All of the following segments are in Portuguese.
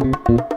Thank you.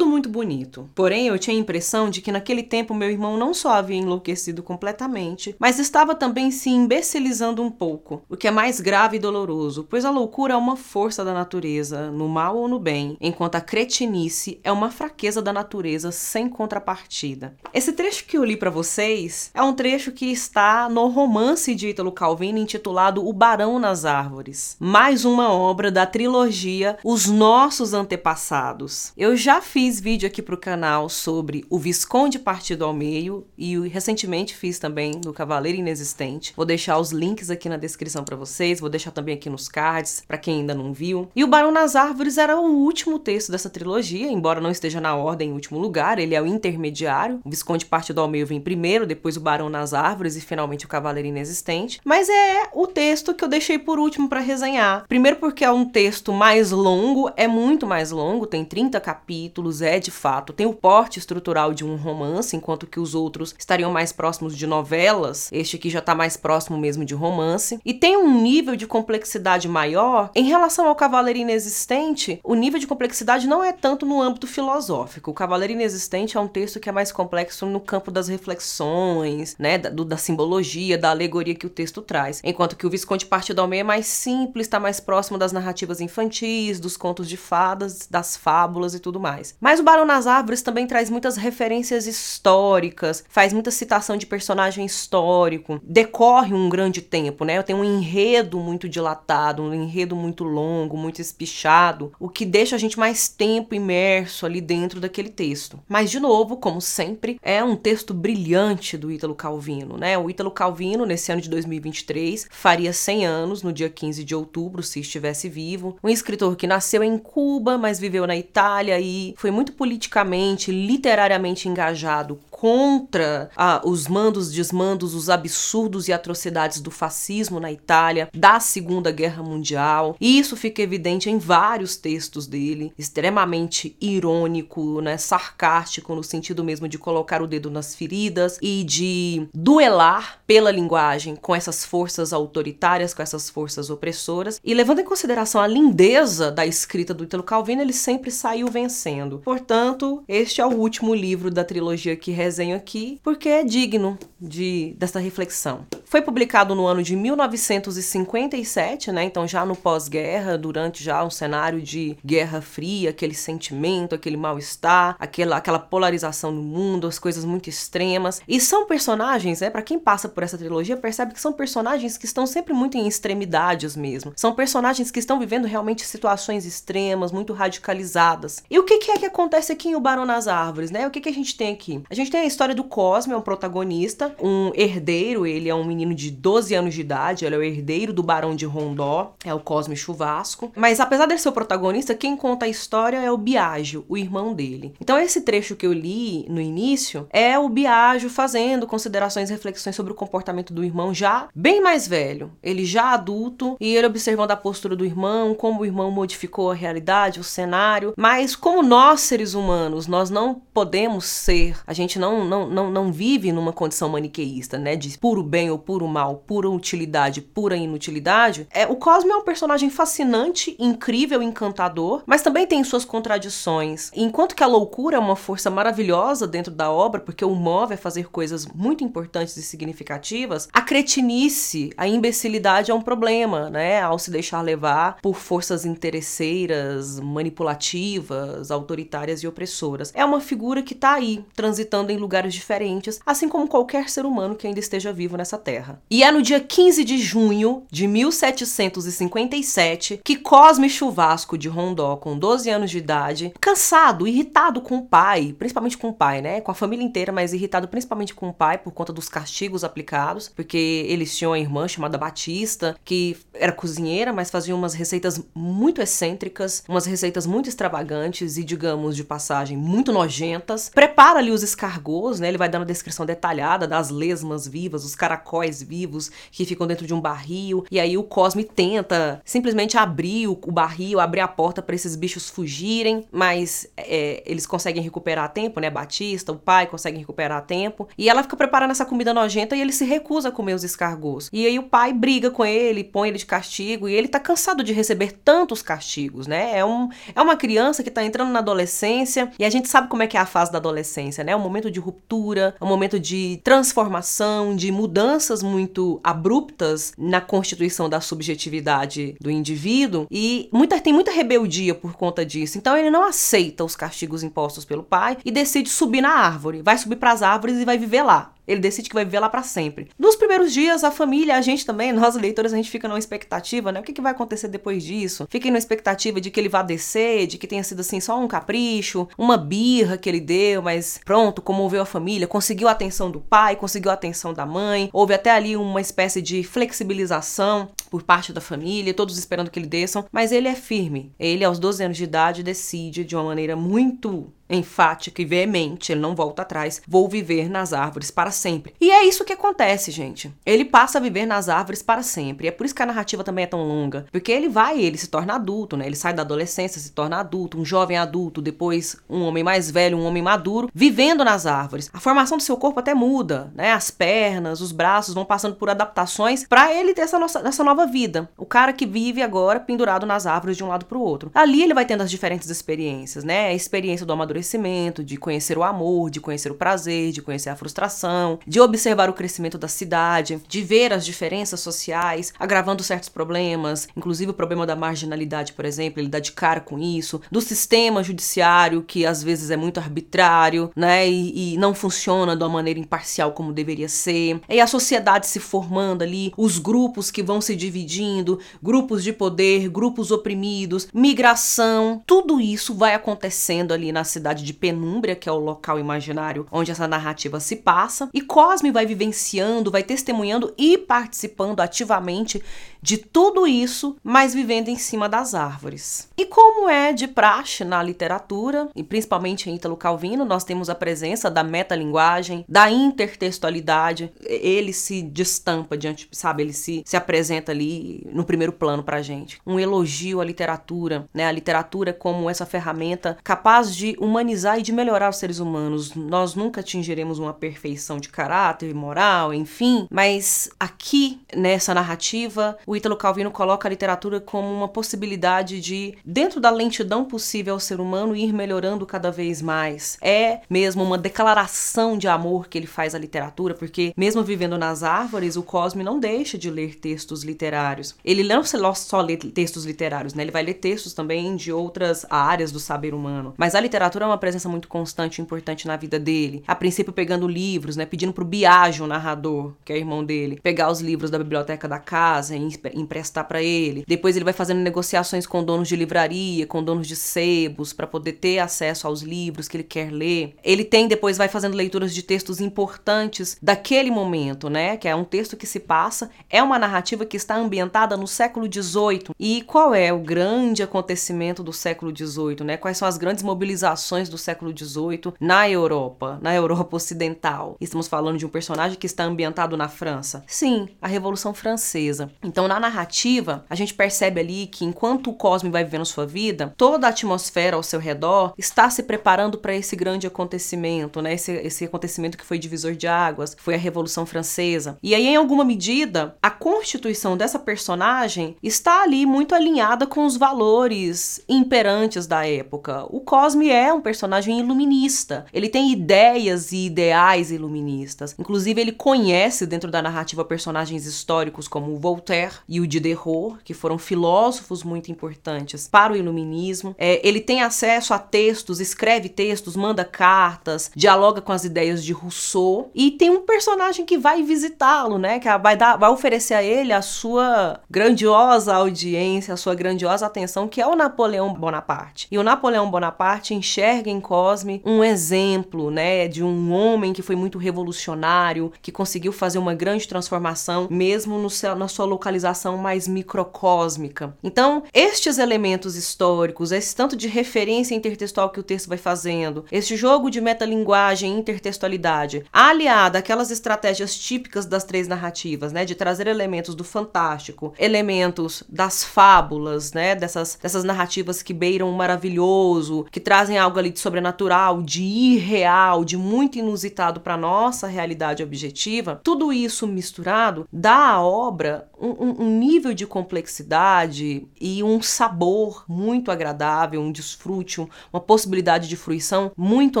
Bonito. Porém, eu tinha a impressão de que naquele tempo meu irmão não só havia enlouquecido completamente, mas estava também se imbecilizando um pouco, o que é mais grave e doloroso, pois a loucura é uma força da natureza, no mal ou no bem, enquanto a cretinice é uma fraqueza da natureza sem contrapartida. Esse trecho que eu li para vocês é um trecho que está no romance de Ítalo Calvino intitulado O Barão nas Árvores, mais uma obra da trilogia Os Nossos Antepassados. Eu já fiz vídeo aqui pro canal sobre o Visconde Partido ao Meio e recentemente fiz também no Cavaleiro Inexistente. Vou deixar os links aqui na descrição para vocês, vou deixar também aqui nos cards para quem ainda não viu. E o Barão nas Árvores era o último texto dessa trilogia, embora não esteja na ordem em último lugar, ele é o intermediário. O Visconde Partido ao Meio vem primeiro, depois o Barão nas Árvores e finalmente o Cavaleiro Inexistente. Mas é o texto que eu deixei por último para resenhar. Primeiro porque é um texto mais longo, é muito mais longo, tem 30 capítulos, é de fato tem o porte estrutural de um romance, enquanto que os outros estariam mais próximos de novelas. Este aqui já está mais próximo mesmo de romance. E tem um nível de complexidade maior. Em relação ao Cavaleiro Inexistente, o nível de complexidade não é tanto no âmbito filosófico. O Cavaleiro Inexistente é um texto que é mais complexo no campo das reflexões, né, da, do, da simbologia, da alegoria que o texto traz. Enquanto que o Visconde Partido ao Meio é mais simples, está mais próximo das narrativas infantis, dos contos de fadas, das fábulas e tudo mais. Mas o Barão nas Árvores também traz muitas referências históricas, faz muita citação de personagem histórico, decorre um grande tempo, né? Tem um enredo muito dilatado, um enredo muito longo, muito espichado, o que deixa a gente mais tempo imerso ali dentro daquele texto. Mas, de novo, como sempre, é um texto brilhante do Ítalo Calvino, né? O Ítalo Calvino, nesse ano de 2023, faria 100 anos, no dia 15 de outubro, se estivesse vivo. Um escritor que nasceu em Cuba, mas viveu na Itália e foi muito político politicamente, literariamente engajado contra ah, os mandos, desmandos, os absurdos e atrocidades do fascismo na Itália, da Segunda Guerra Mundial. E isso fica evidente em vários textos dele, extremamente irônico, né, sarcástico no sentido mesmo de colocar o dedo nas feridas e de duelar pela linguagem com essas forças autoritárias, com essas forças opressoras. E levando em consideração a lindeza da escrita do Italo Calvino, ele sempre saiu vencendo. Portanto, este é o último livro da trilogia que desenho aqui porque é digno de dessa reflexão. Foi publicado no ano de 1957, né? Então já no pós-guerra, durante já um cenário de Guerra Fria, aquele sentimento, aquele mal-estar, aquela aquela polarização no mundo, as coisas muito extremas. E são personagens, né? Para quem passa por essa trilogia percebe que são personagens que estão sempre muito em extremidades mesmo. São personagens que estão vivendo realmente situações extremas, muito radicalizadas. E o que, que é que acontece aqui em O Barão nas Árvores, né? O que, que a gente tem aqui? A gente tem a história do Cosme, é um protagonista, um herdeiro, ele é um menino de 12 anos de idade, ele é o herdeiro do Barão de Rondó, é o Cosme Chuvasco. Mas apesar de ser o protagonista, quem conta a história é o Biagio, o irmão dele. Então esse trecho que eu li no início é o Biagio fazendo considerações e reflexões sobre o comportamento do irmão já bem mais velho, ele já adulto, e ele observando a postura do irmão, como o irmão modificou a realidade, o cenário, mas como nós seres humanos, nós não podemos ser, a gente não não, não, não, não vive numa condição maniqueísta, né? De puro bem ou puro mal, pura utilidade, pura inutilidade. É, o Cosme é um personagem fascinante, incrível, encantador, mas também tem suas contradições. Enquanto que a loucura é uma força maravilhosa dentro da obra, porque o move a fazer coisas muito importantes e significativas, a cretinice, a imbecilidade é um problema, né? Ao se deixar levar por forças interesseiras, manipulativas, autoritárias e opressoras. É uma figura que tá aí, transitando em lugares diferentes, assim como qualquer ser humano que ainda esteja vivo nessa terra. E é no dia 15 de junho de 1757 que Cosme Chuvasco de Rondó, com 12 anos de idade, cansado, irritado com o pai, principalmente com o pai, né? Com a família inteira, mas irritado principalmente com o pai por conta dos castigos aplicados, porque eles tinham uma irmã chamada Batista, que era cozinheira, mas fazia umas receitas muito excêntricas, umas receitas muito extravagantes e, digamos, de passagem, muito nojentas. Prepara ali os escarvos né? Ele vai dando a descrição detalhada das lesmas vivas, os caracóis vivos que ficam dentro de um barril. E aí o Cosme tenta simplesmente abrir o, barril, abrir a porta para esses bichos fugirem, mas é, eles conseguem recuperar tempo, né? Batista, o pai conseguem recuperar tempo. E ela fica preparando essa comida nojenta e ele se recusa a comer os escargos. E aí o pai briga com ele, põe ele de castigo e ele tá cansado de receber tantos castigos, né? É, um, é uma criança que tá entrando na adolescência e a gente sabe como é que é a fase da adolescência, né? Um momento de ruptura, é um momento de transformação, de mudanças muito abruptas na constituição da subjetividade do indivíduo e muita, tem muita rebeldia por conta disso. Então ele não aceita os castigos impostos pelo pai e decide subir na árvore. Vai subir para as árvores e vai viver lá. Ele decide que vai viver lá para sempre. Nos primeiros dias, a família, a gente também, nós leitores, a gente fica numa expectativa, né? O que, que vai acontecer depois disso? Fiquem na expectativa de que ele vá descer, de que tenha sido assim só um capricho, uma birra que ele deu, mas pronto, comoveu a família, conseguiu a atenção do pai, conseguiu a atenção da mãe. Houve até ali uma espécie de flexibilização por parte da família, todos esperando que ele desçam, mas ele é firme. Ele, aos 12 anos de idade, decide de uma maneira muito enfática e veemente, ele não volta atrás, vou viver nas árvores para sempre. E é isso que acontece, gente. Ele passa a viver nas árvores para sempre. É por isso que a narrativa também é tão longa, porque ele vai, ele se torna adulto, né? Ele sai da adolescência, se torna adulto, um jovem adulto, depois um homem mais velho, um homem maduro, vivendo nas árvores. A formação do seu corpo até muda, né? As pernas, os braços vão passando por adaptações para ele ter essa, nossa, essa nova vida. O cara que vive agora pendurado nas árvores de um lado para o outro. Ali ele vai tendo as diferentes experiências, né? A experiência do amadurecimento amadurecimento, de conhecer o amor, de conhecer o prazer, de conhecer a frustração, de observar o crescimento da cidade, de ver as diferenças sociais, agravando certos problemas, inclusive o problema da marginalidade, por exemplo, ele dá de cara com isso, do sistema judiciário que às vezes é muito arbitrário, né, e, e não funciona de uma maneira imparcial como deveria ser, e a sociedade se formando ali, os grupos que vão se dividindo, grupos de poder, grupos oprimidos, migração, tudo isso vai acontecendo ali na cidade cidade de Penúmbria, que é o local imaginário onde essa narrativa se passa, e Cosme vai vivenciando, vai testemunhando e participando ativamente de tudo isso, mas vivendo em cima das árvores. E como é de praxe na literatura, e principalmente em Ítalo Calvino, nós temos a presença da metalinguagem, da intertextualidade. Ele se destampa diante, sabe, ele se, se apresenta ali no primeiro plano pra gente. Um elogio à literatura, né? A literatura como essa ferramenta capaz de humanizar e de melhorar os seres humanos. Nós nunca atingiremos uma perfeição de caráter, moral, enfim, mas aqui nessa narrativa, o o Ítalo Calvino coloca a literatura como uma possibilidade de, dentro da lentidão possível ao ser humano, ir melhorando cada vez mais. É mesmo uma declaração de amor que ele faz à literatura, porque, mesmo vivendo nas árvores, o Cosme não deixa de ler textos literários. Ele não só lê textos literários, né? Ele vai ler textos também de outras áreas do saber humano. Mas a literatura é uma presença muito constante e importante na vida dele. A princípio, pegando livros, né? Pedindo pro Biagio, o narrador, que é irmão dele, pegar os livros da biblioteca da casa e emprestar para ele. Depois ele vai fazendo negociações com donos de livraria, com donos de sebos, para poder ter acesso aos livros que ele quer ler. Ele tem depois vai fazendo leituras de textos importantes daquele momento, né? Que é um texto que se passa, é uma narrativa que está ambientada no século XVIII. E qual é o grande acontecimento do século XVIII, né? Quais são as grandes mobilizações do século XVIII na Europa, na Europa Ocidental? Estamos falando de um personagem que está ambientado na França. Sim, a Revolução Francesa. Então, na narrativa, a gente percebe ali que enquanto o Cosme vai vivendo sua vida, toda a atmosfera ao seu redor está se preparando para esse grande acontecimento, né? Esse, esse acontecimento que foi divisor de águas, foi a Revolução Francesa. E aí, em alguma medida, a constituição dessa personagem está ali muito alinhada com os valores imperantes da época. O Cosme é um personagem iluminista. Ele tem ideias e ideais iluministas. Inclusive, ele conhece dentro da narrativa personagens históricos como Voltaire e o Diderot, que foram filósofos muito importantes para o iluminismo. É, ele tem acesso a textos, escreve textos, manda cartas, dialoga com as ideias de Rousseau e tem um personagem que vai visitá-lo, né? Que vai, dar, vai oferecer a ele a sua grandiosa audiência, a sua grandiosa atenção, que é o Napoleão Bonaparte. E o Napoleão Bonaparte enxerga em Cosme um exemplo, né, de um homem que foi muito revolucionário, que conseguiu fazer uma grande transformação, mesmo no, na sua localização civilização mais microcósmica. Então, estes elementos históricos, esse tanto de referência intertextual que o texto vai fazendo, este jogo de metalinguagem e intertextualidade, aliado àquelas estratégias típicas das três narrativas, né, de trazer elementos do fantástico, elementos das fábulas, né, dessas, dessas narrativas que beiram o maravilhoso, que trazem algo ali de sobrenatural, de irreal, de muito inusitado para nossa realidade objetiva, tudo isso misturado dá à obra um, um, nível de complexidade e um sabor muito agradável, um desfrute, uma possibilidade de fruição muito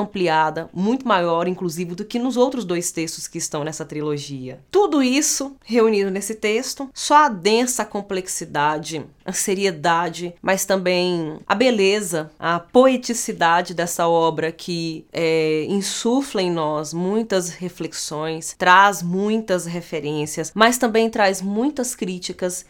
ampliada, muito maior, inclusive, do que nos outros dois textos que estão nessa trilogia. Tudo isso reunido nesse texto, só a densa complexidade, a seriedade, mas também a beleza, a poeticidade dessa obra que é, insufla em nós muitas reflexões, traz muitas referências, mas também traz muitas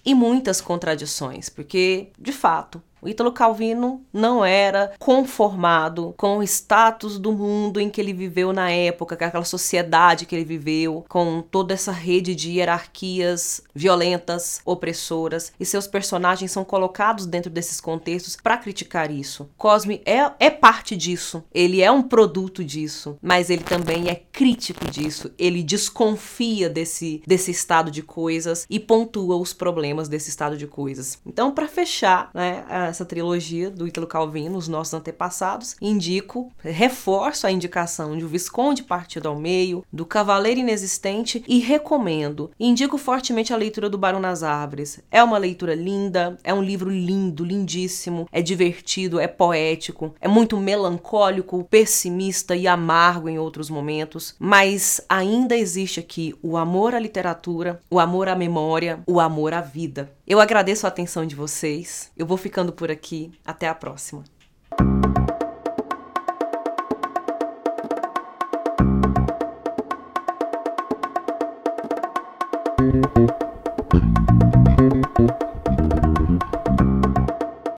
e muitas contradições, porque, de fato, o Ítalo Calvino não era conformado com o status do mundo em que ele viveu na época, com aquela sociedade que ele viveu, com toda essa rede de hierarquias violentas, opressoras, e seus personagens são colocados dentro desses contextos para criticar isso. Cosme é, é parte disso, ele é um produto disso, mas ele também é crítico disso, ele desconfia desse, desse estado de coisas e pontua os problemas desse estado de coisas. Então, para fechar, né, essa trilogia do Ítalo Calvino, os nossos antepassados, indico, reforço a indicação de O Visconde Partido ao Meio, do Cavaleiro Inexistente e recomendo, indico fortemente a leitura do Barão nas Árvores. É uma leitura linda, é um livro lindo, lindíssimo, é divertido, é poético, é muito melancólico, pessimista e amargo em outros momentos, mas ainda existe aqui o amor à literatura, o amor à memória, o amor à vida. Eu agradeço a atenção de vocês. Eu vou ficando por aqui. Até a próxima.